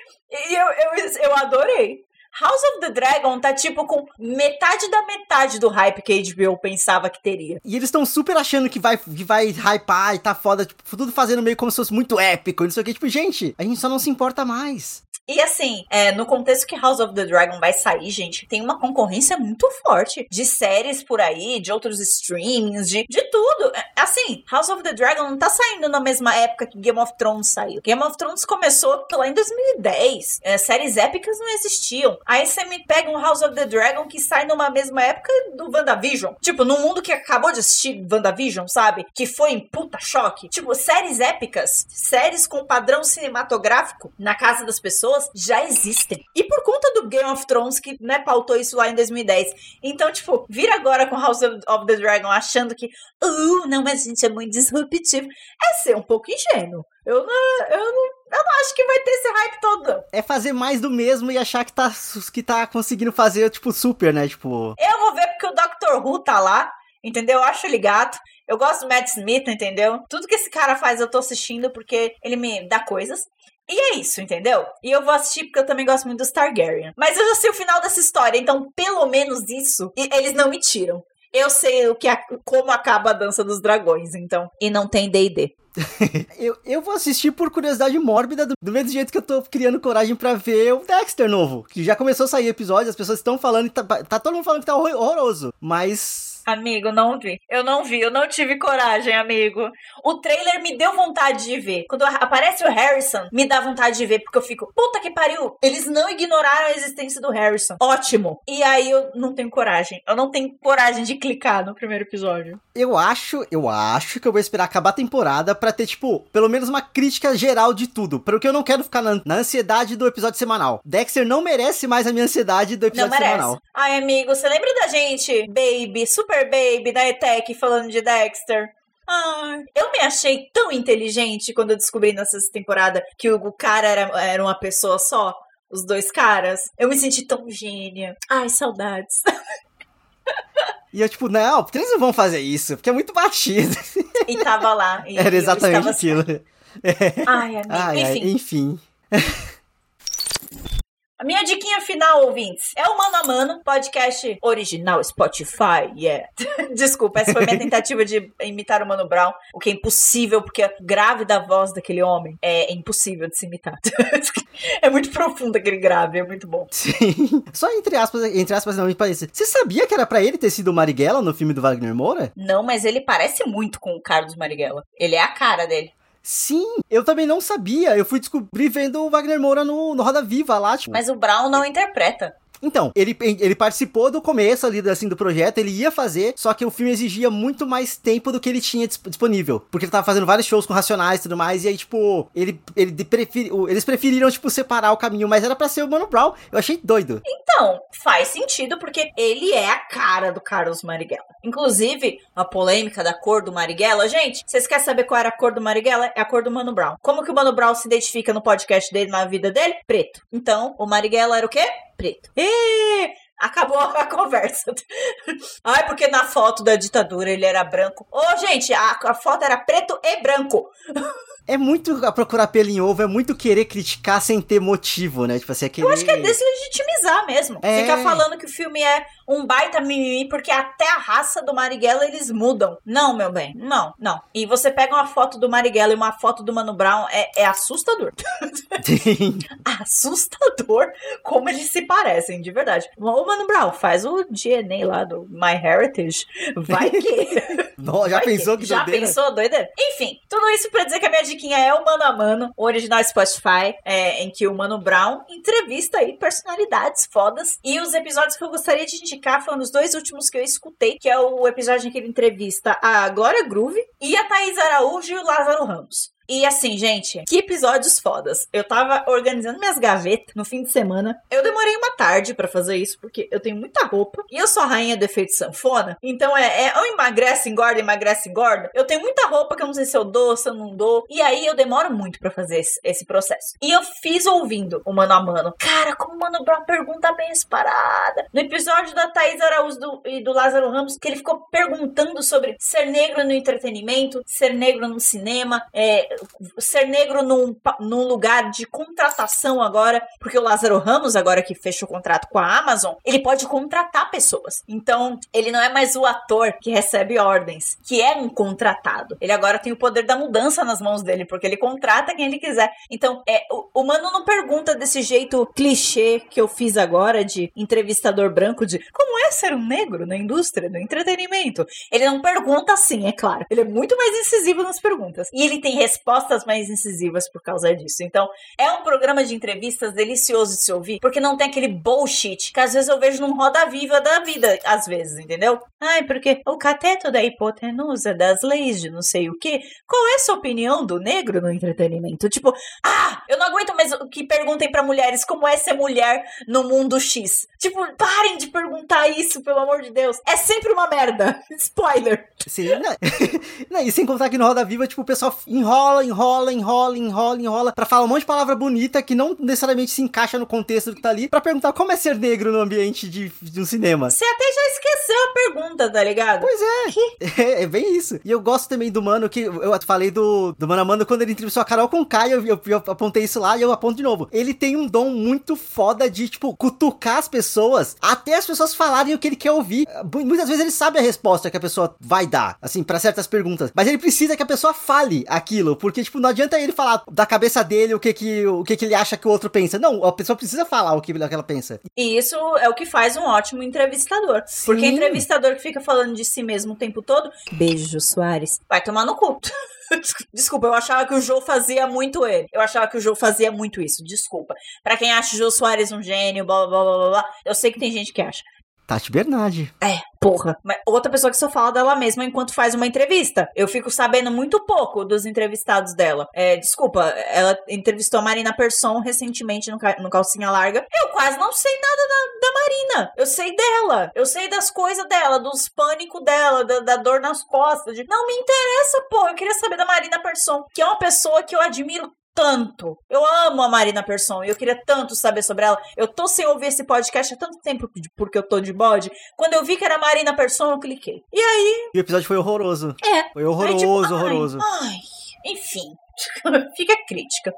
eu, eu, eu adorei. House of the Dragon tá tipo com metade da metade do hype que a HBO pensava que teria. E eles estão super achando que vai, que vai hypar e tá foda, tipo, tudo fazendo meio como se fosse muito épico, não sei o que. Tipo, gente, a gente só não se importa mais. E assim, é, no contexto que House of the Dragon vai sair, gente, tem uma concorrência muito forte de séries por aí, de outros streamings, de, de tudo. É, Assim, House of the Dragon não tá saindo na mesma época que Game of Thrones saiu. Game of Thrones começou lá em 2010. É, séries épicas não existiam. Aí você me pega um House of the Dragon que sai numa mesma época do WandaVision. Tipo, num mundo que acabou de assistir WandaVision, sabe? Que foi em puta choque. Tipo, séries épicas, séries com padrão cinematográfico na casa das pessoas pessoas já existem. E por conta do Game of Thrones, que, né, pautou isso lá em 2010. Então, tipo, vir agora com House of the Dragon achando que, uh, não, mas a gente é muito disruptivo, é ser um pouco ingênuo. Eu não, eu não, eu não acho que vai ter esse hype todo. É fazer mais do mesmo e achar que tá, que tá conseguindo fazer, tipo, super, né? Tipo. Eu vou ver porque o Doctor Who tá lá. Entendeu? Eu acho ele gato. Eu gosto do Matt Smith, entendeu? Tudo que esse cara faz eu tô assistindo porque ele me dá coisas. E é isso, entendeu? E eu vou assistir porque eu também gosto muito dos Targaryen. Mas eu já sei o final dessa história, então pelo menos isso eles não me tiram. Eu sei o que como acaba a dança dos dragões, então. E não tem D&D. eu, eu vou assistir por curiosidade mórbida, do, do, mesmo jeito que eu tô criando coragem para ver o Dexter novo. Que já começou a sair episódio, as pessoas estão falando, tá, tá todo mundo falando que tá horroroso. Mas Amigo, não vi. Eu não vi, eu não tive coragem, amigo. O trailer me deu vontade de ver. Quando aparece o Harrison, me dá vontade de ver, porque eu fico, puta que pariu, eles não ignoraram a existência do Harrison. Ótimo. E aí eu não tenho coragem. Eu não tenho coragem de clicar no primeiro episódio. Eu acho, eu acho que eu vou esperar acabar a temporada para ter, tipo, pelo menos uma crítica geral de tudo. Porque eu não quero ficar na, na, ansiedade do episódio semanal. Dexter não merece mais a minha ansiedade do episódio semanal. Ai, amigo, você lembra da gente, Baby, super Super Baby da ETEC falando de Dexter. Ah, eu me achei tão inteligente quando eu descobri nessa temporada que o cara era, era uma pessoa só. Os dois caras. Eu me senti tão gênia. Ai, saudades. E eu, tipo, não, porque eles não vão fazer isso? Porque é muito batido. E tava lá. E Era exatamente aquilo. Ai, amigo. Ai, enfim. Ai, enfim. A minha diquinha final, ouvintes, é o Mano a Mano, podcast original Spotify, yeah. Desculpa, essa foi minha tentativa de imitar o Mano Brown, o que é impossível, porque a grave da voz daquele homem é impossível de se imitar. é muito profundo aquele grave, é muito bom. Sim. Só entre aspas, entre aspas, não me parece. Você sabia que era para ele ter sido o Marighella no filme do Wagner Moura? Não, mas ele parece muito com o Carlos Marighella. Ele é a cara dele. Sim, eu também não sabia. Eu fui descobrir vendo o Wagner Moura no, no Roda Viva lá. Tipo. Mas o Brown não interpreta. Então, ele, ele participou do começo ali assim, do projeto, ele ia fazer, só que o filme exigia muito mais tempo do que ele tinha disponível. Porque ele tava fazendo vários shows com Racionais e tudo mais, e aí, tipo, ele, ele preferi, eles preferiram, tipo, separar o caminho, mas era para ser o Mano Brown. Eu achei doido. Então, faz sentido, porque ele é a cara do Carlos Marighella. Inclusive, a polêmica da cor do Marighella, gente, vocês querem saber qual era a cor do Marighella? É a cor do Mano Brown. Como que o Mano Brown se identifica no podcast dele, na vida dele? Preto. Então, o Marighella era o quê? Preto. E acabou a conversa. Ai, porque na foto da ditadura ele era branco. Ô, gente, a, a foto era preto e branco. É muito procurar pelo em ovo, é muito querer criticar sem ter motivo, né? Tipo assim, é querer... Eu acho que é deslegitimizar mesmo. É... Ficar falando que o filme é um baita mimimi, porque até a raça do Marighella eles mudam. Não, meu bem, não, não. E você pega uma foto do Marighella e uma foto do Mano Brown, é, é assustador. assustador como eles se parecem, de verdade. Ô, Mano Brown, faz o DNA lá do My Heritage. Vai que... Não, já Vai pensou que, que Já doideira? pensou, doideira? Enfim, tudo isso pra dizer que a minha diquinha é o Mano a Mano, original Spotify, é, em que o Mano Brown entrevista aí personalidades fodas. E os episódios que eu gostaria de indicar foram os dois últimos que eu escutei, que é o episódio em que ele entrevista a Glória Groove e a Thaís Araújo e o Lázaro Ramos. E assim, gente, que episódios fodas. Eu tava organizando minhas gavetas no fim de semana. Eu demorei uma tarde para fazer isso, porque eu tenho muita roupa. E eu sou a rainha do efeito sanfona. Então é, é ou emagrece, engorda, emagrece, engorda. Eu tenho muita roupa que eu não sei se eu dou, se eu não dou. E aí eu demoro muito para fazer esse, esse, processo. E eu fiz ouvindo o mano a mano. Cara, como o Mano Brown pergunta bem essa parada. No episódio da Thaís Araújo do, e do Lázaro Ramos, que ele ficou perguntando sobre ser negro no entretenimento, ser negro no cinema, é, ser negro num, num lugar de contratação agora, porque o Lázaro Ramos, agora que fechou o contrato com a Amazon, ele pode contratar pessoas. Então, ele não é mais o ator que recebe ordens, que é um contratado. Ele agora tem o poder da mudança nas mãos dele, porque ele contrata quem ele quiser. Então, é, o, o mano não pergunta desse jeito clichê que eu fiz agora de entrevistador branco de como é ser um negro na indústria do entretenimento. Ele não pergunta assim, é claro. Ele é muito mais incisivo nas perguntas. E ele tem respostas respostas mais incisivas por causa disso. Então, é um programa de entrevistas delicioso de se ouvir, porque não tem aquele bullshit que às vezes eu vejo num Roda Viva da vida, às vezes, entendeu? Ai, porque o cateto da hipotenusa das leis de não sei o quê. Qual é a sua opinião do negro no entretenimento? Tipo, ah, eu não aguento mais que perguntem para mulheres como é ser mulher no mundo X. Tipo, parem de perguntar isso, pelo amor de Deus. É sempre uma merda. Spoiler. Sim, não, e sem contar que no Roda Viva, tipo, o pessoal enrola, enrola, enrola, enrola, enrola, pra falar um monte de palavra bonita que não necessariamente se encaixa no contexto do que tá ali, pra perguntar como é ser negro no ambiente de, de um cinema. Você até já esqueceu a pergunta, tá ligado? Pois é. é. É bem isso. E eu gosto também do mano que eu falei do, do Mano Amando quando ele entrevistou a Carol com Kai, eu, eu, eu apontei isso lá e eu aponto de novo. Ele tem um dom muito foda de, tipo, cutucar as pessoas até as pessoas falarem o que ele quer ouvir. Muitas vezes ele sabe a resposta que a pessoa vai dar, assim, para certas perguntas. Mas ele precisa que a pessoa fale aquilo, porque, tipo, não adianta ele falar da cabeça dele o que que, o que, que ele acha que o outro pensa. Não, a pessoa precisa falar o que, ela pensa. E isso é o que faz um ótimo entrevistador. Sim. Porque entrevistador que fica falando de si mesmo o tempo todo, beijo, Soares, vai tomar no cu. Desculpa, eu achava que o Joe fazia muito ele. Eu achava que o Joe fazia muito isso. Desculpa. Para quem acha o Joe Soares um gênio, blá blá blá blá blá, eu sei que tem gente que acha. Tati Bernardi. É, porra. Mas outra pessoa que só fala dela mesma enquanto faz uma entrevista. Eu fico sabendo muito pouco dos entrevistados dela. É, desculpa, ela entrevistou a Marina Persson recentemente no, no Calcinha Larga. Eu quase não sei nada da, da Marina. Eu sei dela. Eu sei das coisas dela, dos pânicos dela, da, da, dor nas costas. De... Não me interessa, porra. Eu queria saber da Marina Persson, que é uma pessoa que eu admiro tanto. Eu amo a Marina Persson e eu queria tanto saber sobre ela. Eu tô sem ouvir esse podcast há tanto tempo porque eu tô de bode. Quando eu vi que era Marina Persson, eu cliquei. E aí? E o episódio foi horroroso. É. Foi horroroso, aí, tipo, horroroso. Ai, ai, enfim. Fica crítica.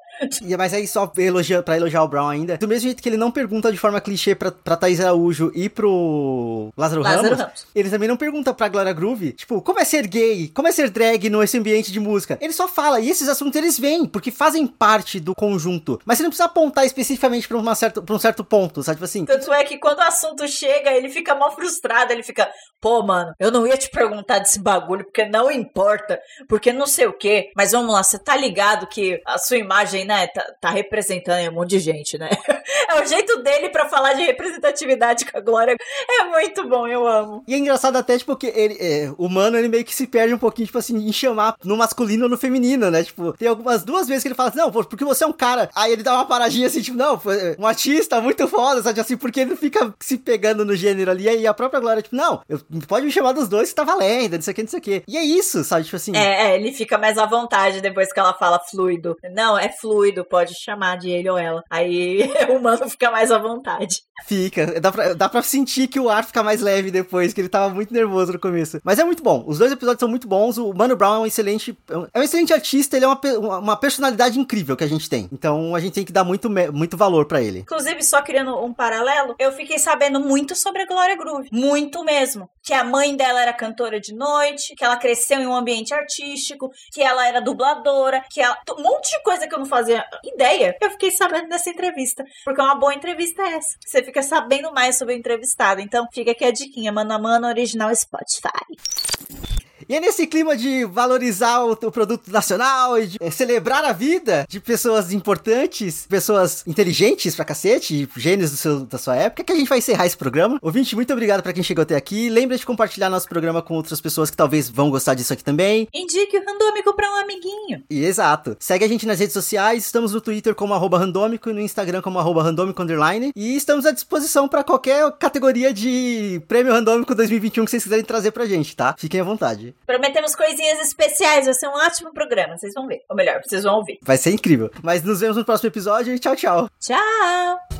Mas aí, só elogia, pra elogiar o Brown ainda, do mesmo jeito que ele não pergunta de forma clichê pra, pra Thaís Araújo e pro Lázaro, Lázaro Ramos, Ramos, ele também não pergunta pra Glória Groove, tipo, como é ser gay? Como é ser drag nesse ambiente de música? Ele só fala, e esses assuntos eles vêm, porque fazem parte do conjunto. Mas você não precisa apontar especificamente pra, uma certa, pra um certo ponto, sabe? Tipo assim. Tanto é que quando o assunto chega, ele fica mal frustrado, ele fica, pô, mano, eu não ia te perguntar desse bagulho, porque não importa, porque não sei o quê. Mas vamos lá, você tá ligado que a sua imagem, né, tá, tá representando um monte de gente, né? É o jeito dele para falar de representatividade com a Glória. É muito bom, eu amo. E é engraçado até, tipo, que ele, é, o mano, ele meio que se perde um pouquinho, tipo assim, em chamar no masculino ou no feminino, né? Tipo, tem algumas duas vezes que ele fala assim, não, porque você é um cara. Aí ele dá uma paradinha assim, tipo, não, foi um artista muito foda, sabe? Assim, porque ele fica se pegando no gênero ali. E aí a própria Glória, tipo, não, eu, pode me chamar dos dois que tá valendo, não sei o que, não sei o que. E é isso, sabe? Tipo assim. É, é, ele fica mais à vontade depois que ela fala fluido. Não, é fluido, pode chamar de ele ou ela. Aí o mano fica mais à vontade. Fica. Dá pra, dá pra sentir que o ar fica mais leve depois, que ele tava muito nervoso no começo. Mas é muito bom. Os dois episódios são muito bons. O Mano Brown é um excelente. É um excelente artista, ele é uma, uma personalidade incrível que a gente tem. Então a gente tem que dar muito, muito valor para ele. Inclusive, só criando um paralelo, eu fiquei sabendo muito sobre a Glória Groove. Muito mesmo. Que a mãe dela era cantora de noite, que ela cresceu em um ambiente artístico, que ela era dubladora, que ela. Um monte de coisa que eu não fazia ideia. Eu fiquei sabendo nessa entrevista. Porque uma boa entrevista é essa. Você fica sabendo mais sobre o entrevistado. Então, fica aqui a diquinha, mano a mano, original Spotify. E é nesse clima de valorizar o, o produto nacional e de é, celebrar a vida de pessoas importantes, pessoas inteligentes pra cacete, gênios do seu, da sua época, que a gente vai encerrar esse programa. Ouvinte, muito obrigado para quem chegou até aqui. Lembra de compartilhar nosso programa com outras pessoas que talvez vão gostar disso aqui também. Indique o Randômico pra um amiguinho. E, exato. Segue a gente nas redes sociais, estamos no Twitter como arroba randômico e no Instagram como arroba randômico underline. E estamos à disposição para qualquer categoria de prêmio randômico 2021 que vocês quiserem trazer pra gente, tá? Fiquem à vontade. Prometemos coisinhas especiais, vai ser um ótimo programa, vocês vão ver. Ou melhor, vocês vão ouvir. Vai ser incrível. Mas nos vemos no próximo episódio e tchau, tchau. Tchau!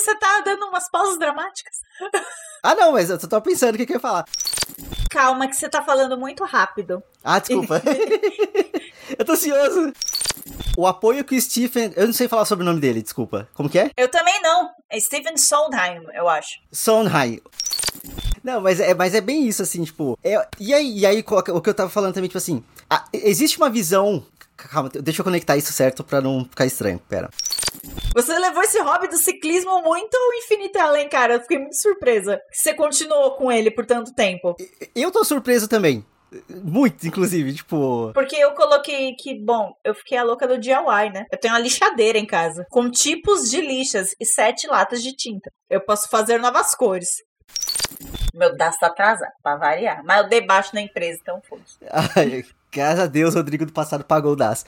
Você tá dando umas pausas dramáticas. Ah, não, mas eu tô pensando o que, que eu ia falar. Calma, que você tá falando muito rápido. Ah, desculpa. eu tô ansioso. O apoio que o Stephen. Eu não sei falar sobre o nome dele, desculpa. Como que é? Eu também não. É Stephen Sondheim, eu acho. Sondheim. Não, mas é, mas é bem isso, assim, tipo. É, e aí, e aí, o que eu tava falando também, tipo assim, a, existe uma visão. Calma, deixa eu conectar isso certo pra não ficar estranho, pera. Você levou esse hobby do ciclismo muito infinito além, cara. Eu fiquei muito surpresa que você continuou com ele por tanto tempo. Eu tô surpreso também. Muito, inclusive, tipo. Porque eu coloquei que, bom, eu fiquei a louca do DIY, né? Eu tenho uma lixadeira em casa, com tipos de lixas e sete latas de tinta. Eu posso fazer novas cores. Meu DAS tá atrasado, pra variar. Mas eu dei baixo na empresa, então foda-se. Ai, graças a Deus, Rodrigo do passado pagou o DAS.